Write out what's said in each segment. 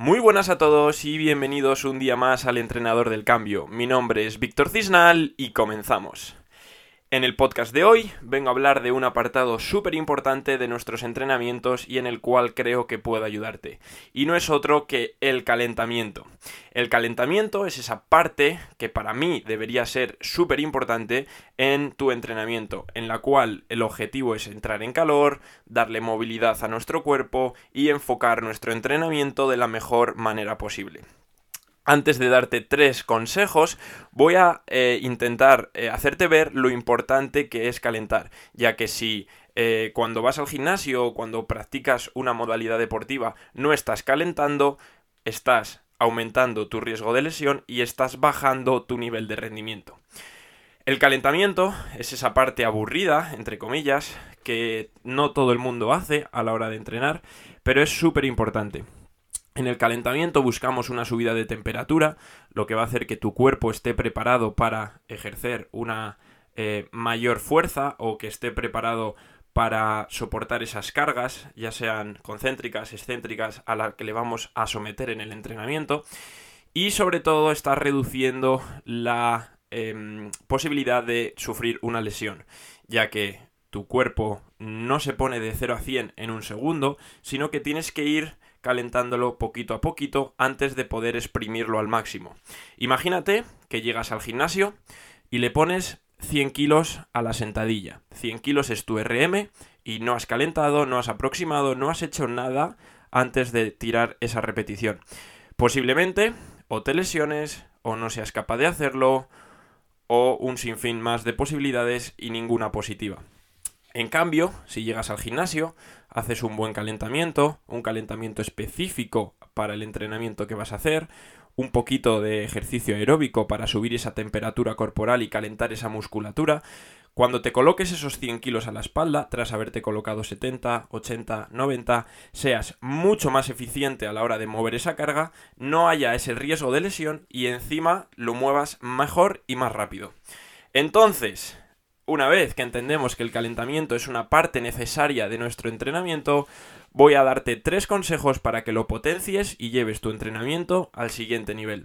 Muy buenas a todos y bienvenidos un día más al Entrenador del Cambio. Mi nombre es Víctor Cisnal y comenzamos. En el podcast de hoy vengo a hablar de un apartado súper importante de nuestros entrenamientos y en el cual creo que puedo ayudarte. Y no es otro que el calentamiento. El calentamiento es esa parte que para mí debería ser súper importante en tu entrenamiento, en la cual el objetivo es entrar en calor, darle movilidad a nuestro cuerpo y enfocar nuestro entrenamiento de la mejor manera posible antes de darte tres consejos, voy a eh, intentar eh, hacerte ver lo importante que es calentar, ya que si eh, cuando vas al gimnasio o cuando practicas una modalidad deportiva no estás calentando, estás aumentando tu riesgo de lesión y estás bajando tu nivel de rendimiento. El calentamiento es esa parte aburrida, entre comillas, que no todo el mundo hace a la hora de entrenar, pero es súper importante. En el calentamiento buscamos una subida de temperatura, lo que va a hacer que tu cuerpo esté preparado para ejercer una eh, mayor fuerza o que esté preparado para soportar esas cargas, ya sean concéntricas, excéntricas, a las que le vamos a someter en el entrenamiento. Y sobre todo está reduciendo la em, posibilidad de sufrir una lesión, ya que tu cuerpo no se pone de 0 a 100 en un segundo, sino que tienes que ir calentándolo poquito a poquito antes de poder exprimirlo al máximo. Imagínate que llegas al gimnasio y le pones 100 kilos a la sentadilla. 100 kilos es tu RM y no has calentado, no has aproximado, no has hecho nada antes de tirar esa repetición. Posiblemente o te lesiones o no seas capaz de hacerlo o un sinfín más de posibilidades y ninguna positiva. En cambio, si llegas al gimnasio, haces un buen calentamiento, un calentamiento específico para el entrenamiento que vas a hacer, un poquito de ejercicio aeróbico para subir esa temperatura corporal y calentar esa musculatura. Cuando te coloques esos 100 kilos a la espalda, tras haberte colocado 70, 80, 90, seas mucho más eficiente a la hora de mover esa carga, no haya ese riesgo de lesión y encima lo muevas mejor y más rápido. Entonces, una vez que entendemos que el calentamiento es una parte necesaria de nuestro entrenamiento, voy a darte tres consejos para que lo potencies y lleves tu entrenamiento al siguiente nivel.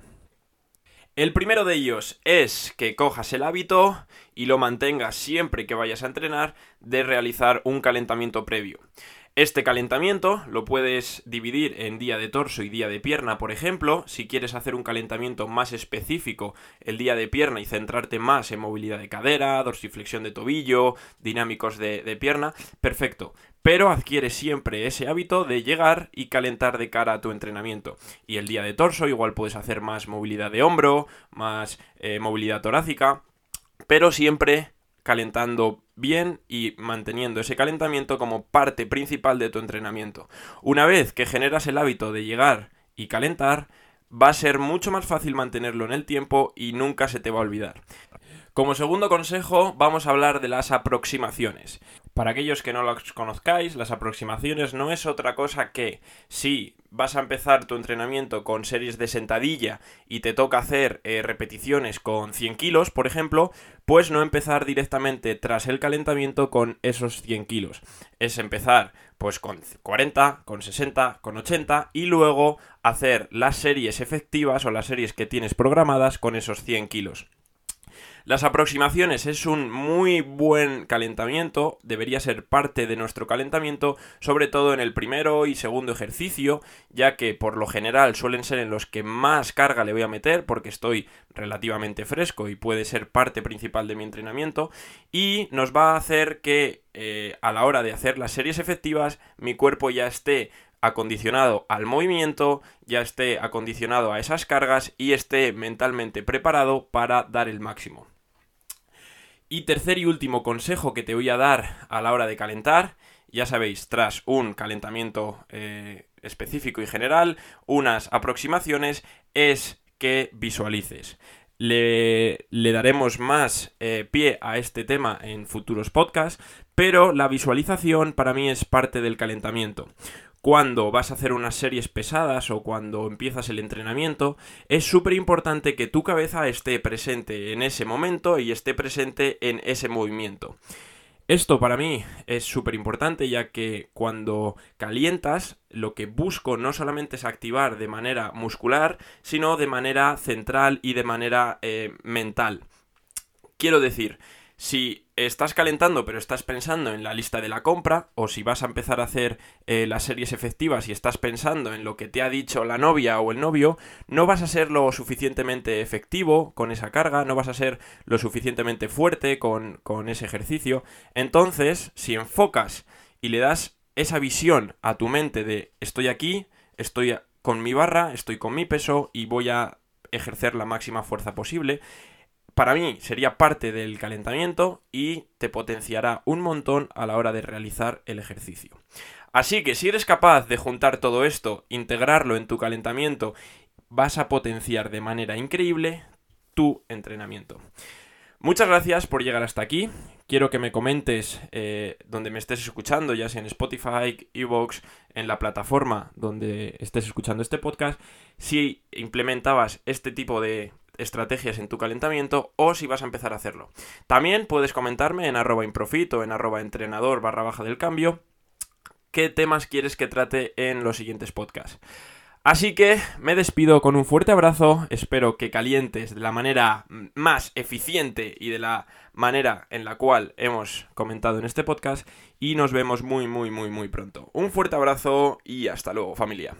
El primero de ellos es que cojas el hábito y lo mantengas siempre que vayas a entrenar de realizar un calentamiento previo. Este calentamiento lo puedes dividir en día de torso y día de pierna, por ejemplo. Si quieres hacer un calentamiento más específico el día de pierna y centrarte más en movilidad de cadera, dorsiflexión de tobillo, dinámicos de, pierna, perfecto pero adquiere siempre ese hábito de llegar y calentar de cara a tu entrenamiento. Y el día de torso igual puedes hacer más movilidad de hombro, más eh, movilidad torácica, pero siempre calentando bien y manteniendo ese calentamiento como parte principal de tu entrenamiento. Una vez que generas el hábito de llegar y calentar, va a ser mucho más fácil mantenerlo en el tiempo y nunca se te va a olvidar. Como segundo consejo, vamos a hablar de las aproximaciones. Para aquellos que no las conozcáis, las aproximaciones no es otra cosa que si vas a empezar tu entrenamiento con series de sentadilla y te toca hacer eh, repeticiones con 100 kilos, por ejemplo, pues no empezar directamente tras el calentamiento con esos 100 kilos. Es empezar pues con 40, con 60, con 80 y luego hacer las series efectivas o las series que tienes programadas con esos 100 kilos. Las aproximaciones es un muy buen calentamiento, debería ser parte de nuestro calentamiento, sobre todo en el primero y segundo ejercicio, ya que por lo general suelen ser en los que más carga le voy a meter porque estoy relativamente fresco y puede ser parte principal de mi entrenamiento y nos va a hacer que eh, a la hora de hacer las series efectivas mi cuerpo ya esté acondicionado al movimiento, ya esté acondicionado a esas cargas y esté mentalmente preparado para dar el máximo. Y tercer y último consejo que te voy a dar a la hora de calentar, ya sabéis, tras un calentamiento eh, específico y general, unas aproximaciones, es que visualices. Le, daremos más eh, pie a este tema en futuros podcasts, pero la visualización para mí es parte del calentamiento cuando vas a hacer unas series pesadas o cuando empiezas el entrenamiento, es súper importante que tu cabeza esté presente en ese momento y esté presente en ese movimiento. Esto para mí es súper importante ya que cuando calientas lo que busco no solamente es activar de manera muscular, sino de manera central y de manera eh, mental. Quiero decir, si estás calentando pero estás pensando en la lista de la compra, o si vas a empezar a hacer eh, las series efectivas y estás pensando en lo que te ha dicho la novia o el novio, no vas a ser lo suficientemente efectivo con esa carga, no vas a ser lo suficientemente fuerte con, con ese ejercicio. Entonces, si enfocas y le das esa visión a tu mente de estoy aquí, estoy con mi barra, estoy con mi peso y voy a ejercer la máxima fuerza posible, para mí sería parte del calentamiento y te potenciará un montón a la hora de realizar el ejercicio. Así que si eres capaz de juntar todo esto, integrarlo en tu calentamiento, vas a potenciar de manera increíble tu entrenamiento. Muchas gracias por llegar hasta aquí. Quiero que me comentes eh, donde me estés escuchando, ya sea en Spotify, Evox, en la plataforma donde estés escuchando este podcast, si implementabas este tipo de estrategias en tu calentamiento o si vas a empezar a hacerlo. También puedes comentarme en arroba improfit o en arroba entrenador barra baja del cambio qué temas quieres que trate en los siguientes podcasts. Así que me despido con un fuerte abrazo, espero que calientes de la manera más eficiente y de la manera en la cual hemos comentado en este podcast y nos vemos muy muy muy muy pronto. Un fuerte abrazo y hasta luego familia.